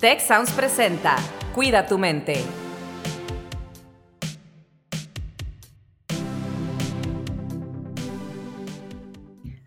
Tech Sounds presenta Cuida tu mente.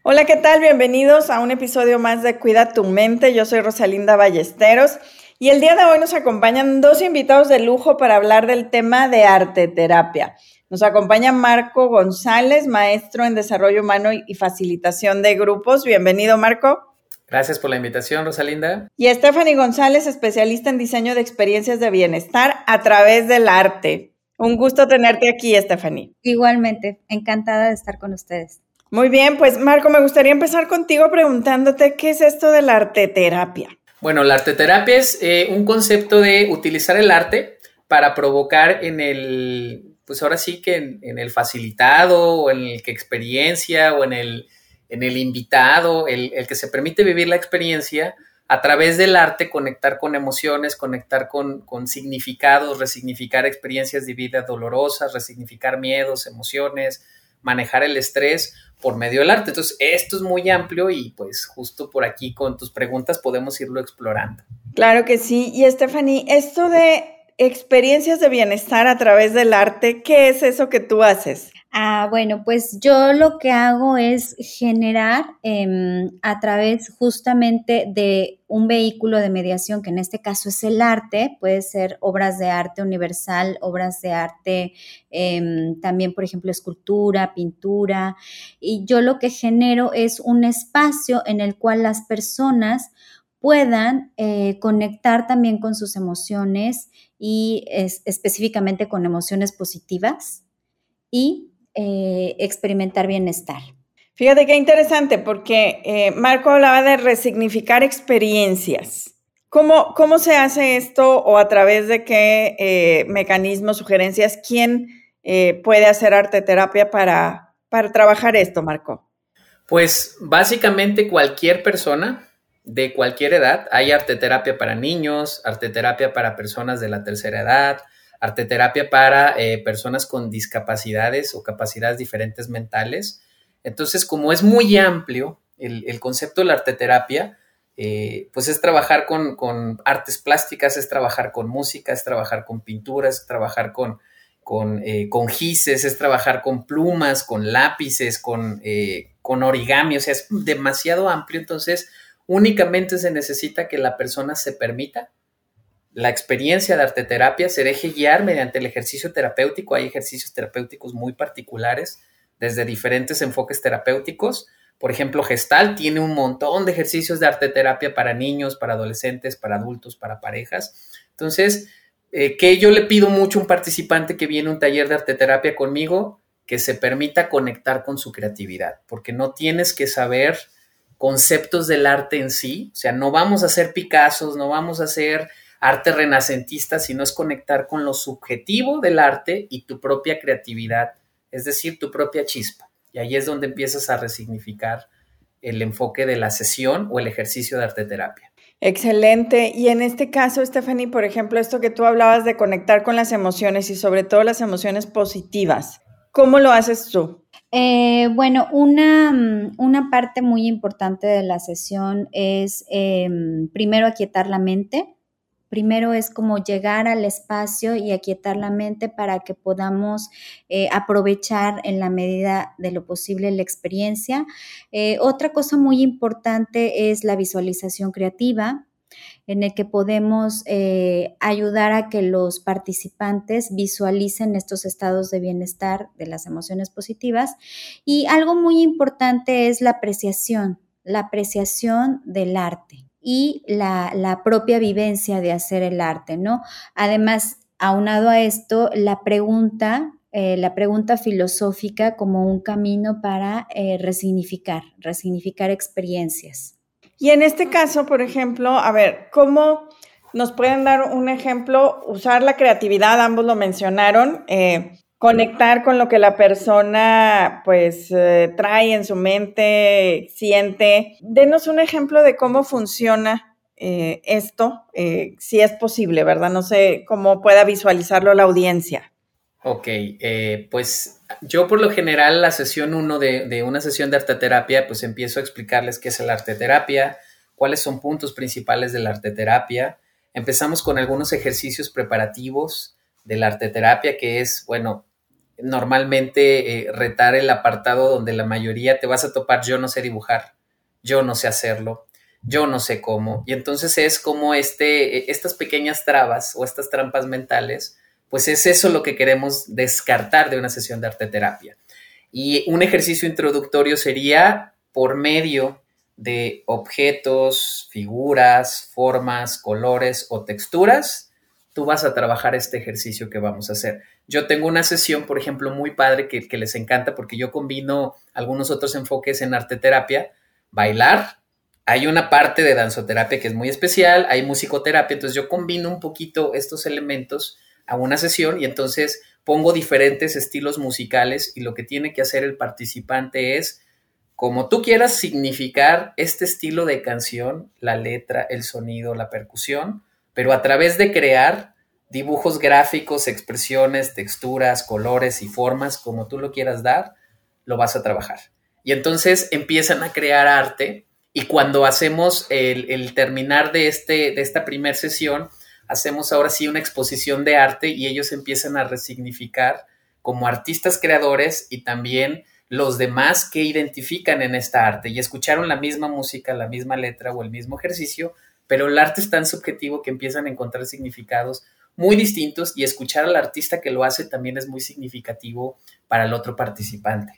Hola, ¿qué tal? Bienvenidos a un episodio más de Cuida tu mente. Yo soy Rosalinda Ballesteros y el día de hoy nos acompañan dos invitados de lujo para hablar del tema de arte terapia. Nos acompaña Marco González, maestro en desarrollo humano y facilitación de grupos. Bienvenido, Marco. Gracias por la invitación, Rosalinda. Y Stephanie González, especialista en diseño de experiencias de bienestar a través del arte. Un gusto tenerte aquí, Stephanie. Igualmente, encantada de estar con ustedes. Muy bien, pues Marco, me gustaría empezar contigo preguntándote qué es esto de la arteterapia. Bueno, la arteterapia es eh, un concepto de utilizar el arte para provocar en el, pues ahora sí que en, en el facilitado o en el que experiencia o en el en el invitado, el, que se permite vivir la experiencia, a través del arte conectar con emociones, conectar con, con, significados, resignificar experiencias de vida dolorosas, resignificar miedos, emociones, manejar el estrés por medio del arte. Entonces, esto es muy amplio y pues justo por aquí con tus preguntas podemos irlo explorando. Claro que sí. Y Stephanie, esto de experiencias de bienestar a través del arte, ¿qué es eso que tú haces? Ah, bueno, pues yo lo que hago es generar em, a través justamente de un vehículo de mediación, que en este caso es el arte, puede ser obras de arte universal, obras de arte, em, también, por ejemplo, escultura, pintura, y yo lo que genero es un espacio en el cual las personas puedan eh, conectar también con sus emociones y específicamente con emociones positivas y eh, experimentar bienestar. Fíjate qué interesante, porque eh, Marco hablaba de resignificar experiencias. ¿Cómo, ¿Cómo, se hace esto o a través de qué eh, mecanismos, sugerencias? ¿Quién puede hacer arte terapia para, para trabajar esto, Marco? Pues básicamente cualquier persona de cualquier edad. Hay arte terapia para niños, arte terapia para personas de la tercera edad, arteterapia para eh, personas con discapacidades o capacidades diferentes mentales. Entonces, como es muy amplio el, concepto de la arteterapia, eh, pues es trabajar con, artes plásticas, es trabajar con música, es trabajar con pinturas, es trabajar con, con, eh, con gises, es trabajar con plumas, con lápices, con, con origami, o sea, es demasiado amplio, entonces únicamente se necesita que la persona se permita la experiencia de arteterapia se deje guiar mediante el ejercicio terapéutico. Hay ejercicios terapéuticos muy particulares desde diferentes enfoques terapéuticos. Por ejemplo, Gestal tiene un montón de ejercicios de arteterapia para niños, para adolescentes, para adultos, para parejas. Entonces, eh, que yo le pido mucho a un participante que viene a un taller de arteterapia conmigo, que se permita conectar con su creatividad, porque no tienes que saber conceptos del arte en sí, o sea, no vamos a hacer Picassos, no vamos a hacer arte renacentista, sino es conectar con lo subjetivo del arte y tu propia creatividad, es decir, tu propia chispa. Y ahí es donde empiezas a resignificar el enfoque de la sesión o el ejercicio de arte terapia. Excelente. Y en este caso, Stephanie, por ejemplo, esto que tú hablabas de conectar con las emociones y sobre todo las emociones positivas, ¿cómo lo haces tú? Eh, bueno, una, una, parte muy importante de la sesión es em, primero aquietar la mente, Primero es como llegar al espacio y aquietar la mente para que podamos eh, aprovechar en la medida de lo posible la experiencia. Eh, otra cosa muy importante es la visualización creativa en el que podemos eh, ayudar a que los participantes visualicen estos estados de bienestar de las emociones positivas. Y algo muy importante es la apreciación, la apreciación del arte y la, propia vivencia de hacer el arte, ¿no? Además, aunado a esto, la pregunta, eh, la pregunta filosófica como un camino para eh, resignificar, resignificar experiencias. Y en este caso, por ejemplo, a ver, ¿cómo nos pueden dar un ejemplo? Usar la creatividad, ambos lo mencionaron. Eh, conectar con lo que la persona pues eh, trae en su mente, siente. Denos un ejemplo de cómo funciona eh, esto, eh, si es posible, ¿verdad? No sé cómo pueda visualizarlo la audiencia. Ok, pues yo por lo general la sesión 1 de, de, una sesión de arteterapia, pues empiezo a explicarles qué es la arteterapia, cuáles son puntos principales de la arteterapia, Empezamos con algunos ejercicios preparativos de la arteterapia, que es, bueno, normalmente eh, retar el apartado donde la mayoría te vas a topar, yo no sé dibujar, yo no sé hacerlo, yo no sé cómo. Y entonces es como este, e, estas pequeñas trabas o estas trampas mentales, pues es eso lo que queremos descartar de una sesión de arteterapia. Y un ejercicio introductorio sería por medio de objetos, figuras, formas, colores o texturas, tú vas a trabajar este ejercicio que vamos a hacer. Yo tengo una sesión, por ejemplo, muy padre que, les encanta porque yo combino algunos otros enfoques en arteterapia, bailar, hay una parte de danzoterapia que es muy especial, hay musicoterapia, entonces yo combino un poquito estos elementos a una sesión y entonces pongo diferentes estilos musicales y lo que tiene que hacer el participante es, como tú quieras significar este estilo de canción, la letra, el sonido, la percusión, pero a través de crear dibujos gráficos, expresiones, texturas, colores y formas, como tú lo quieras dar, lo vas a trabajar. Y entonces empiezan a crear arte y cuando hacemos el, terminar de, este, de esta primera sesión, hacemos ahora sí una exposición de arte y ellos empiezan a resignificar como artistas creadores y también los demás que identifican en esta arte y escucharon la misma música, la misma letra o el mismo ejercicio, pero el arte es tan subjetivo que empiezan a encontrar significados muy distintos y escuchar al artista que lo hace también es muy significativo para el otro participante.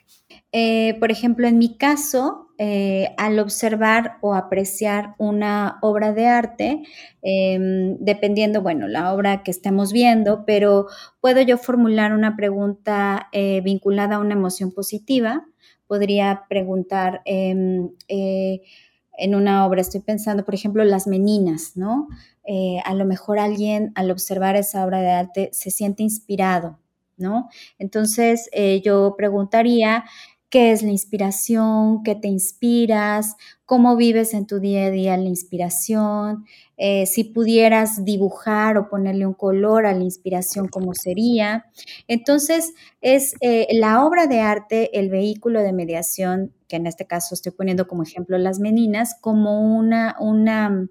Eh, por ejemplo, en mi caso, eh, al observar o apreciar una obra de arte, em, dependiendo, bueno, la obra que estemos viendo, pero puedo yo formular una pregunta eh, vinculada a una emoción positiva. Podría preguntar, em, en una obra, estoy pensando, por ejemplo, las meninas, ¿no? a lo mejor alguien al observar esa obra de arte se siente inspirado, ¿no? Entonces yo preguntaría, qué es la inspiración, qué te inspiras, cómo vives en tu día a día la inspiración, eh, si pudieras dibujar o ponerle un color a la inspiración, cómo sería. Entonces, es eh, la obra de arte, el vehículo de mediación, que en este caso estoy poniendo como ejemplo las meninas, como una, una,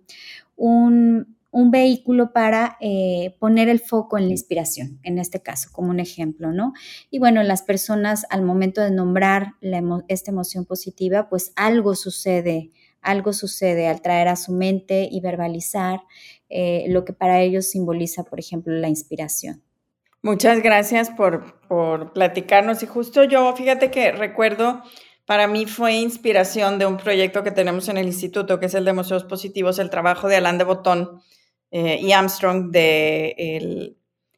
un, un vehículo para eh, poner el foco en la inspiración, en este caso, como un ejemplo, ¿no? Y bueno, las personas al momento de nombrar esta emoción positiva, pues algo sucede, algo sucede al traer a su mente y verbalizar eh, lo que para ellos simboliza, por ejemplo, la inspiración. Muchas gracias por, por platicarnos. Y justo yo, fíjate que recuerdo para mí fue inspiración de un proyecto que tenemos en el instituto, que es el de Museos Positivos, el trabajo de Alain de Botón, eh, y Armstrong de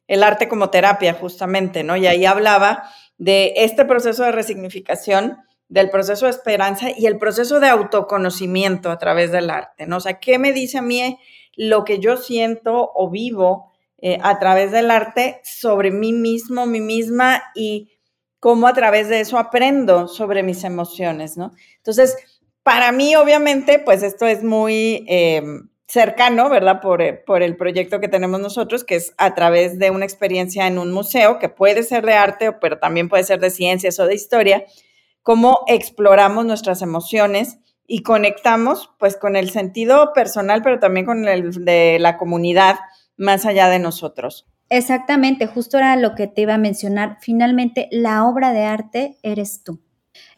el, arte como terapia, justamente, ¿no? Y ahí hablaba de este proceso de resignificación, del proceso de esperanza y el proceso de autoconocimiento a través del arte, ¿no? O sea, ¿qué me dice a mí lo que yo siento o vivo eh, a través del arte sobre mí mismo, mí misma y cómo a través de eso aprendo sobre mis emociones, ¿no? Entonces, para mí, obviamente, pues esto es muy... Em, cercano, ¿verdad? Por, eh, por, el proyecto que tenemos nosotros, que es a través de una experiencia en un museo, que puede ser de arte, pero también puede ser de ciencias o de historia, cómo exploramos nuestras emociones y conectamos pues con el sentido personal, pero también con el de la comunidad más allá de nosotros. Exactamente, justo era lo que te iba a mencionar. Finalmente, la obra de arte eres tú.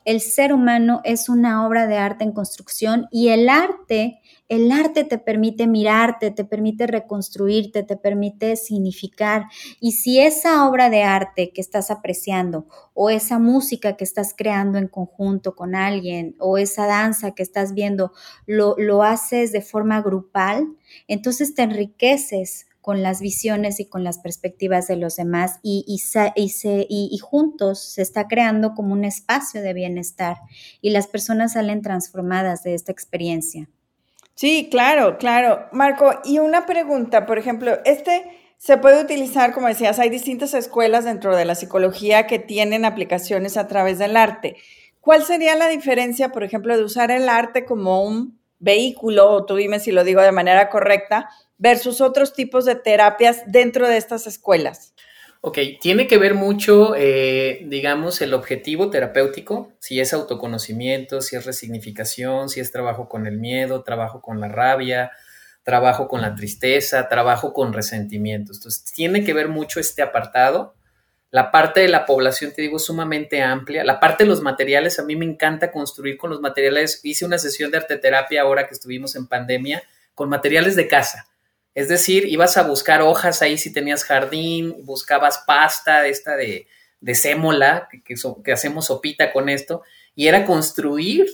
El ser humano es una obra de arte en construcción y el arte el arte te permite mirarte, te permite reconstruirte, te permite significar. Y si esa obra de arte que estás apreciando o esa música que estás creando en conjunto con alguien o esa danza que estás viendo lo, lo haces de forma grupal, entonces te enriqueces con las visiones y con las perspectivas de los demás y, y, y, y, juntos se está creando como un espacio de bienestar y las personas salen transformadas de esta experiencia. Sí, claro, claro. Marco, y una pregunta, por ejemplo, este se puede utilizar, como decías, hay distintas escuelas dentro de la psicología que tienen aplicaciones a través del arte. ¿Cuál sería la diferencia, por ejemplo, de usar el arte como un vehículo, o tú dime si lo digo de manera correcta, versus otros tipos de terapias dentro de estas escuelas? Ok, tiene que ver mucho, eh, digamos, el objetivo terapéutico, si es autoconocimiento, si es resignificación, si es trabajo con el miedo, trabajo con la rabia, trabajo con la tristeza, trabajo con resentimientos. Entonces, tiene que ver mucho este apartado. La parte de la población, te digo, sumamente amplia. La parte de los materiales, a mí me encanta construir con los materiales. Hice una sesión de arteterapia ahora que estuvimos en pandemia con materiales de casa. Es decir, ibas a buscar hojas ahí si tenías jardín, buscabas pasta esta de, de sémola, que, que hacemos sopita con esto, y era construir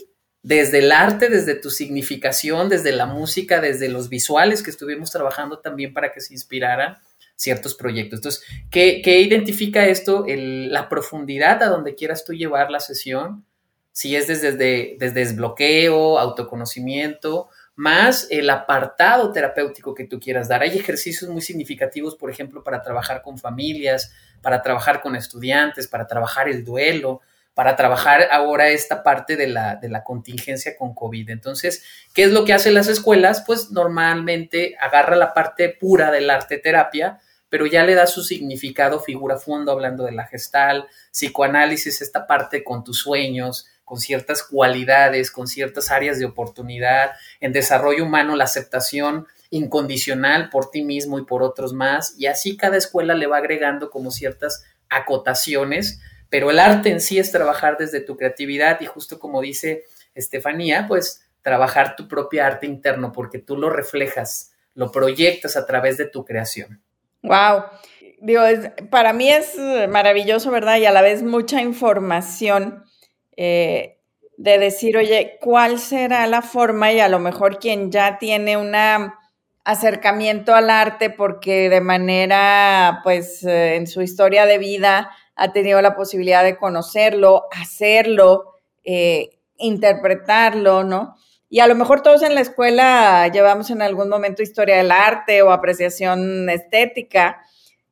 desde el arte, desde tu significación, desde la música, desde los visuales que estuvimos trabajando también para que se inspiraran ciertos proyectos. Entonces, ¿qué, identifica esto? la profundidad a donde quieras tú llevar la sesión, si es desde, desde desbloqueo, autoconocimiento, más el apartado terapéutico que tú quieras dar. Hay ejercicios muy significativos, por ejemplo, para trabajar con familias, para trabajar con estudiantes, para trabajar el duelo, para trabajar ahora esta parte de la, de la contingencia con COVID. Entonces, ¿qué es lo que hacen las escuelas? Pues normalmente agarra la parte pura del arte terapia, pero ya le da su significado figura fondo, hablando de la gestal, psicoanálisis, esta parte con tus sueños, con ciertas cualidades, con ciertas áreas de oportunidad, en desarrollo humano, la aceptación incondicional por ti mismo y por otros más, y así cada escuela le va agregando como ciertas acotaciones pero el arte en sí es trabajar desde tu creatividad y justo como dice Estefanía, pues trabajar tu propia arte interno porque tú lo reflejas, lo proyectas a través de tu creación. Wow. Digo, para mí es maravilloso, ¿verdad? Y a la vez mucha información eh, de decir, oye, ¿cuál será la forma? Y a lo mejor quien ya tiene un acercamiento al arte porque de manera, pues, eh, en su historia de vida ha tenido la posibilidad de conocerlo, hacerlo, eh, interpretarlo, ¿no? Y a lo mejor todos en la escuela llevamos en algún momento historia del arte o apreciación estética.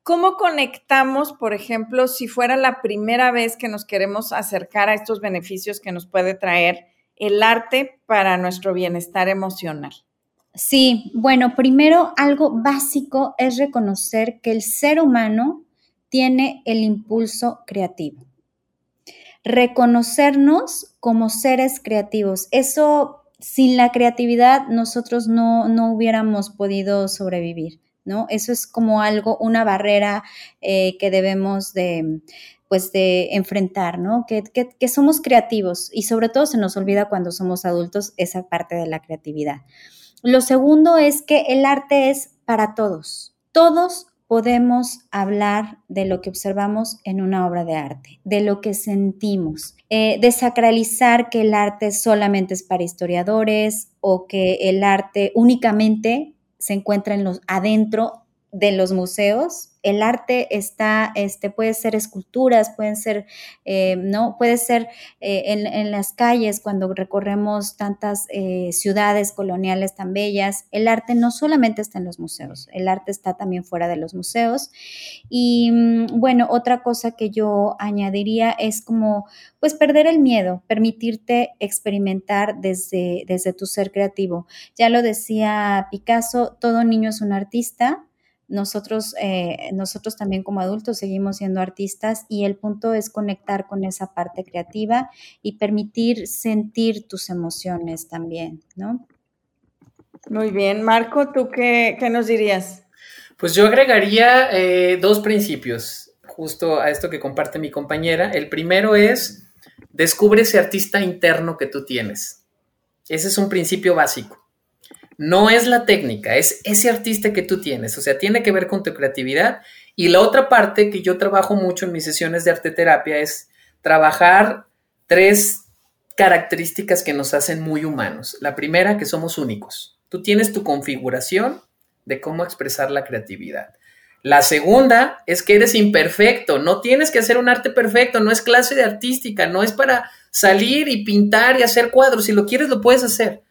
¿Cómo conectamos, por ejemplo, si fuera la primera vez que nos queremos acercar a estos beneficios que nos puede traer el arte para nuestro bienestar emocional? Sí, bueno, primero algo básico es reconocer que el ser humano tiene el impulso creativo. Reconocernos como seres creativos. Eso, sin la creatividad, nosotros no, hubiéramos podido sobrevivir, ¿no? Eso es como algo, una barrera eh, que debemos de, pues de enfrentar, ¿no? Que, que, somos creativos y sobre todo se nos olvida cuando somos adultos esa parte de la creatividad. Lo segundo es que el arte es para todos. Todos podemos hablar de lo que observamos en una obra de arte, de lo que sentimos, eh, desacralizar que el arte solamente es para historiadores o que el arte únicamente se encuentra en los adentro de los museos el arte está, este, puede ser esculturas, pueden ser, eh, ¿no? Puede ser eh, en, las calles cuando recorremos tantas eh, ciudades coloniales tan bellas. El arte no solamente está en los museos, el arte está también fuera de los museos. Y mm, bueno, otra cosa que yo añadiría es como, pues, perder el miedo, permitirte experimentar desde, desde tu ser creativo. Ya lo decía Picasso, todo niño es un artista nosotros, eh, nosotros también como adultos seguimos siendo artistas y el punto es conectar con esa parte creativa y permitir sentir tus emociones también, ¿no? Muy bien, Marco, ¿tú qué, nos dirías? Pues yo agregaría eh, dos principios justo a esto que comparte mi compañera. El primero es, descubre ese artista interno que tú tienes. Ese es un principio básico. No es la técnica, es ese artista que tú tienes, o sea, tiene que ver con tu creatividad. Y la otra parte que yo trabajo mucho en mis sesiones de arte terapia es trabajar tres características que nos hacen muy humanos. La primera, que somos únicos. Tú tienes tu configuración de cómo expresar la creatividad. La segunda es que eres imperfecto, no tienes que hacer un arte perfecto, no es clase de artística, no es para salir y pintar y hacer cuadros, si lo quieres lo puedes hacer,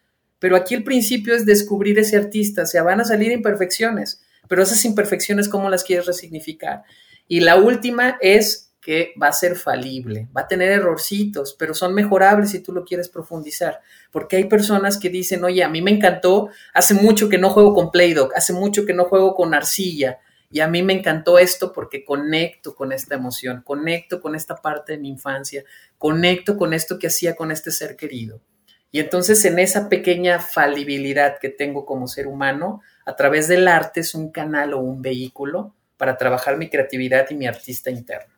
pero aquí el principio es descubrir ese artista, o sea, van a salir imperfecciones, pero esas imperfecciones, ¿cómo las quieres resignificar? Y la última es que va a ser falible, va a tener errorcitos, pero son mejorables si tú lo quieres profundizar, porque hay personas que dicen, oye, a mí me encantó, hace mucho que no juego con Play-Doh, hace mucho que no juego con arcilla, y a mí me encantó esto porque conecto con esta emoción, conecto con esta parte de mi infancia, conecto con esto que hacía con este ser querido. Y entonces en esa pequeña falibilidad que tengo como ser humano, a través del arte es un canal o un vehículo para trabajar mi creatividad y mi artista interno.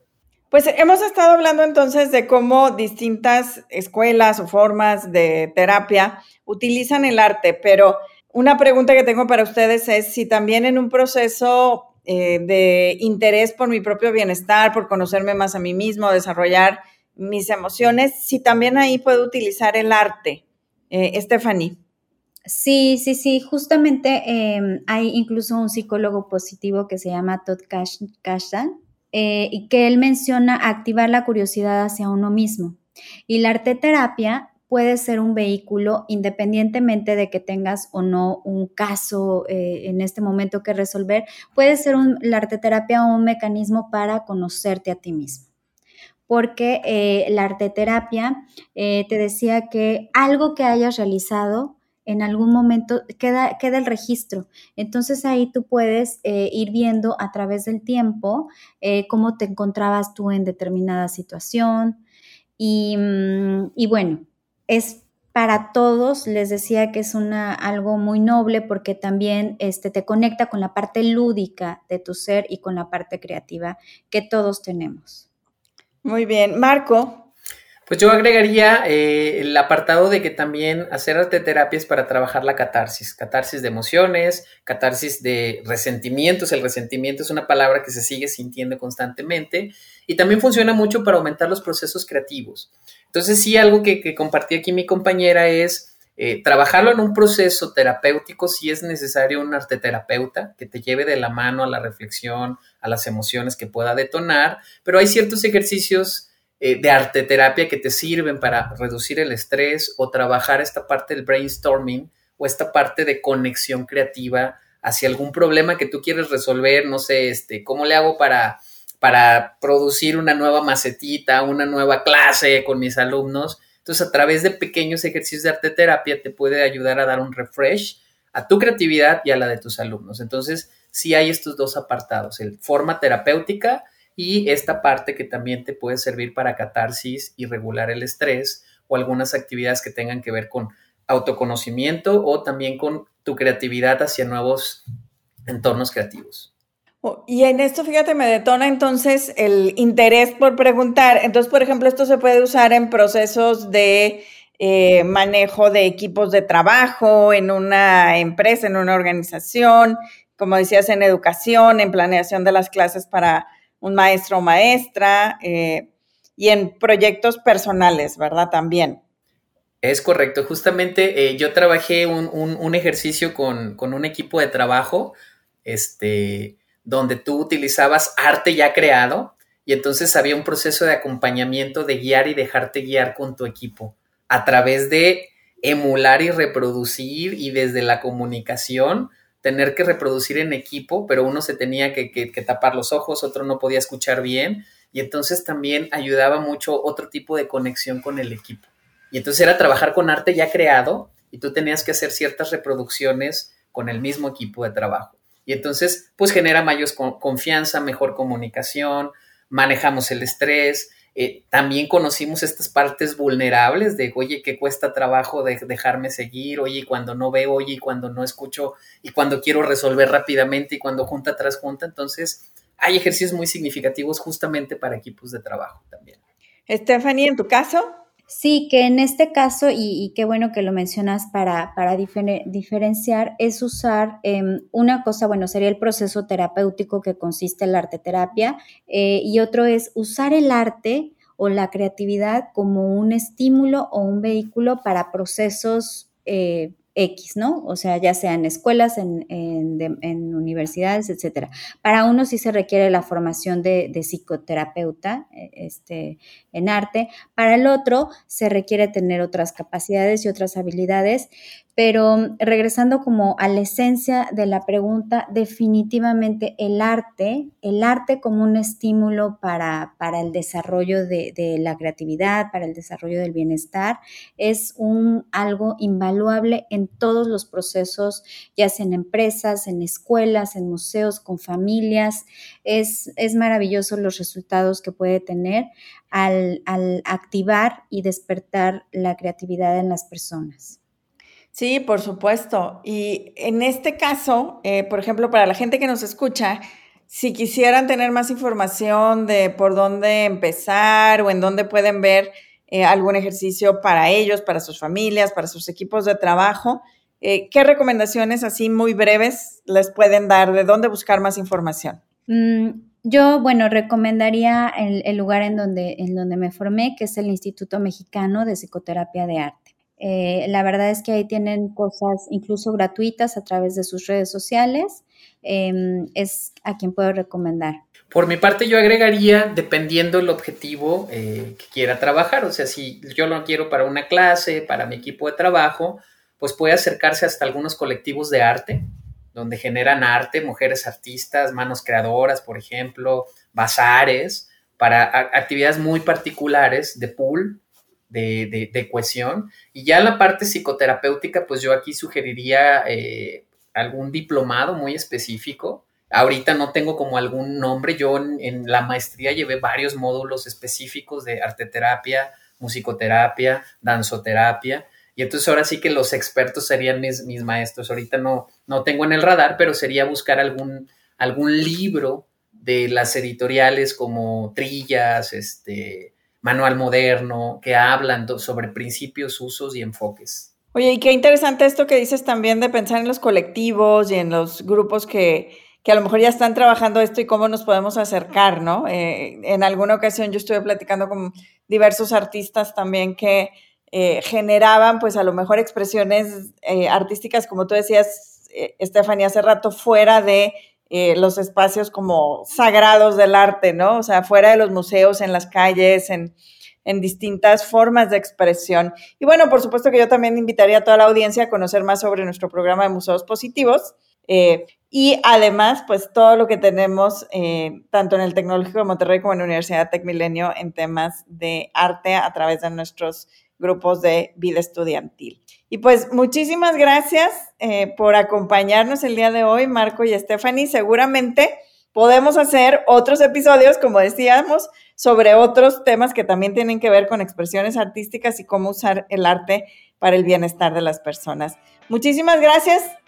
Pues hemos estado hablando entonces de cómo distintas escuelas o formas de terapia utilizan el arte, pero una pregunta que tengo para ustedes es si también en un proceso eh, de interés por mi propio bienestar, por conocerme más a mí mismo, desarrollar mis emociones, si también ahí puedo utilizar el arte. Eh, Stephanie. Sí, sí, sí, justamente em, hay incluso un psicólogo positivo que se llama Todd Kashdan eh, y que él menciona activar la curiosidad hacia uno mismo. Y la arteterapia puede ser un vehículo independientemente de que tengas o no un caso eh, en este momento que resolver, puede ser la arteterapia un mecanismo para conocerte a ti mismo porque eh, la arteterapia te decía que algo que hayas realizado en algún momento queda, queda el registro. Entonces ahí tú puedes eh, ir viendo a través del tiempo eh, cómo te encontrabas tú en determinada situación. Y, mm, y, bueno, es para todos, les decía que es una, algo muy noble porque también este, te conecta con la parte lúdica de tu ser y con la parte creativa que todos tenemos. Muy bien. Marco, pues yo agregaría eh, el apartado de que también hacer arte terapia es para trabajar la catarsis, catarsis de emociones, catarsis de resentimientos. El resentimiento es una palabra que se sigue sintiendo constantemente y también funciona mucho para aumentar los procesos creativos. Entonces sí, algo que, compartí aquí mi compañera es eh, trabajarlo en un proceso terapéutico si es necesario un arte terapeuta que te lleve de la mano a la reflexión, a las emociones que pueda detonar, pero hay ciertos ejercicios eh, de arte terapia que te sirven para reducir el estrés o trabajar esta parte del brainstorming o esta parte de conexión creativa hacia algún problema que tú quieres resolver, no sé, este, ¿cómo le hago para, para producir una nueva macetita, una nueva clase con mis alumnos? Entonces, a través de pequeños ejercicios de arte terapia te puede ayudar a dar un refresh a tu creatividad y a la de tus alumnos. Entonces, sí hay estos dos apartados, el forma terapéutica y esta parte que también te puede servir para catarsis y regular el estrés o algunas actividades que tengan que ver con autoconocimiento o también con tu creatividad hacia nuevos entornos creativos. Oh, y en esto, fíjate, me detona entonces el interés por preguntar. Entonces, por ejemplo, esto se puede usar en procesos de eh, manejo de equipos de trabajo, en una empresa, en una organización, como decías, en educación, en planeación de las clases para un maestro o maestra eh, y en proyectos personales, ¿verdad? También. Es correcto. Justamente eh, yo trabajé un, ejercicio con, un equipo de trabajo, este, donde tú utilizabas arte ya creado y entonces había un proceso de acompañamiento, de guiar y dejarte guiar con tu equipo a través de emular y reproducir y desde la comunicación tener que reproducir en equipo, pero uno se tenía que, tapar los ojos, otro no podía escuchar bien, y entonces también ayudaba mucho otro tipo de conexión con el equipo. Y entonces era trabajar con arte ya creado y tú tenías que hacer ciertas reproducciones con el mismo equipo de trabajo. Y entonces, pues genera mayor confianza, mejor comunicación, manejamos el estrés, eh, también conocimos estas partes vulnerables de, oye, que cuesta trabajo de dejarme seguir, oye, cuando no veo, oye, cuando no escucho, y cuando quiero resolver rápidamente y cuando junta tras junta. Entonces, hay ejercicios muy significativos justamente para equipos de trabajo también. Stephanie, en tu caso. Sí, que en este caso, y, qué bueno que lo mencionas para, para diferenciar, es usar em, una cosa, bueno, sería el proceso terapéutico que consiste en la arte terapia, eh, y otro es usar el arte o la creatividad como un estímulo o un vehículo para procesos eh, X, ¿no? O sea, ya sea en escuelas, en, universidades, etcétera. Para uno sí se requiere la formación de, psicoterapeuta eh, este, en arte, para el otro se requiere tener otras capacidades y otras habilidades, Pero regresando como a la esencia de la pregunta, definitivamente el arte, el arte como un estímulo para, para el desarrollo de, la creatividad, para el desarrollo del bienestar, es un algo invaluable en todos los procesos, ya sea en empresas, en escuelas, en museos, con familias. Es, es maravilloso los resultados que puede tener al, al activar y despertar la creatividad en las personas. Sí, por supuesto. Y en este caso, eh, por ejemplo, para la gente que nos escucha, si quisieran tener más información de por dónde empezar o en dónde pueden ver eh, algún ejercicio para ellos, para sus familias, para sus equipos de trabajo, eh, ¿qué recomendaciones así muy breves les pueden dar? ¿De dónde buscar más información? Mm, yo, bueno, recomendaría el, el, lugar en donde, en donde me formé, que es el Instituto Mexicano de Psicoterapia de Arte. Eh, la verdad es que ahí tienen cosas incluso gratuitas a través de sus redes sociales. Eh, es a quien puedo recomendar. Por mi parte, yo agregaría, dependiendo el objetivo eh, que quiera trabajar, o sea, si yo lo quiero para una clase, para mi equipo de trabajo, pues puede acercarse hasta algunos colectivos de arte, donde generan arte, mujeres artistas, manos creadoras, por ejemplo, bazares, para actividades muy particulares de pool, de, de, cohesión. Y ya la parte psicoterapéutica, pues yo aquí sugeriría eh, algún diplomado muy específico. Ahorita no tengo como algún nombre, yo en, la maestría llevé varios módulos específicos de arteterapia, musicoterapia, danzoterapia. Y entonces ahora sí que los expertos serían mis, mis, maestros. Ahorita no, no tengo en el radar, pero sería buscar algún, algún libro de las editoriales como Trillas, este, manual moderno, que hablan sobre principios, usos y enfoques. Oye, y qué interesante esto que dices también de pensar en los colectivos y en los grupos que, que a lo mejor ya están trabajando esto y cómo nos podemos acercar, ¿no? Eh, en alguna ocasión yo estuve platicando con diversos artistas también que eh, generaban, pues a lo mejor expresiones eh, artísticas, como tú decías, Estefanía, hace rato, fuera de eh, los espacios como sagrados del arte, ¿no? O sea, fuera de los museos, en las calles, en, en distintas formas de expresión. Y bueno, por supuesto que yo también invitaría a toda la audiencia a conocer más sobre nuestro programa de museos positivos. Eh, y además, pues todo lo que tenemos, eh, tanto en el Tecnológico de Monterrey como en la Universidad Tec Milenio, en temas de arte a través de nuestros grupos de vida estudiantil. Y pues muchísimas gracias eh, por acompañarnos el día de hoy, Marco y Stephanie. Seguramente podemos hacer otros episodios, como decíamos, sobre otros temas que también tienen que ver con expresiones artísticas y cómo usar el arte para el bienestar de las personas. Muchísimas gracias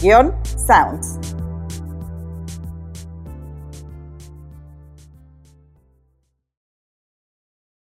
tech-sounds.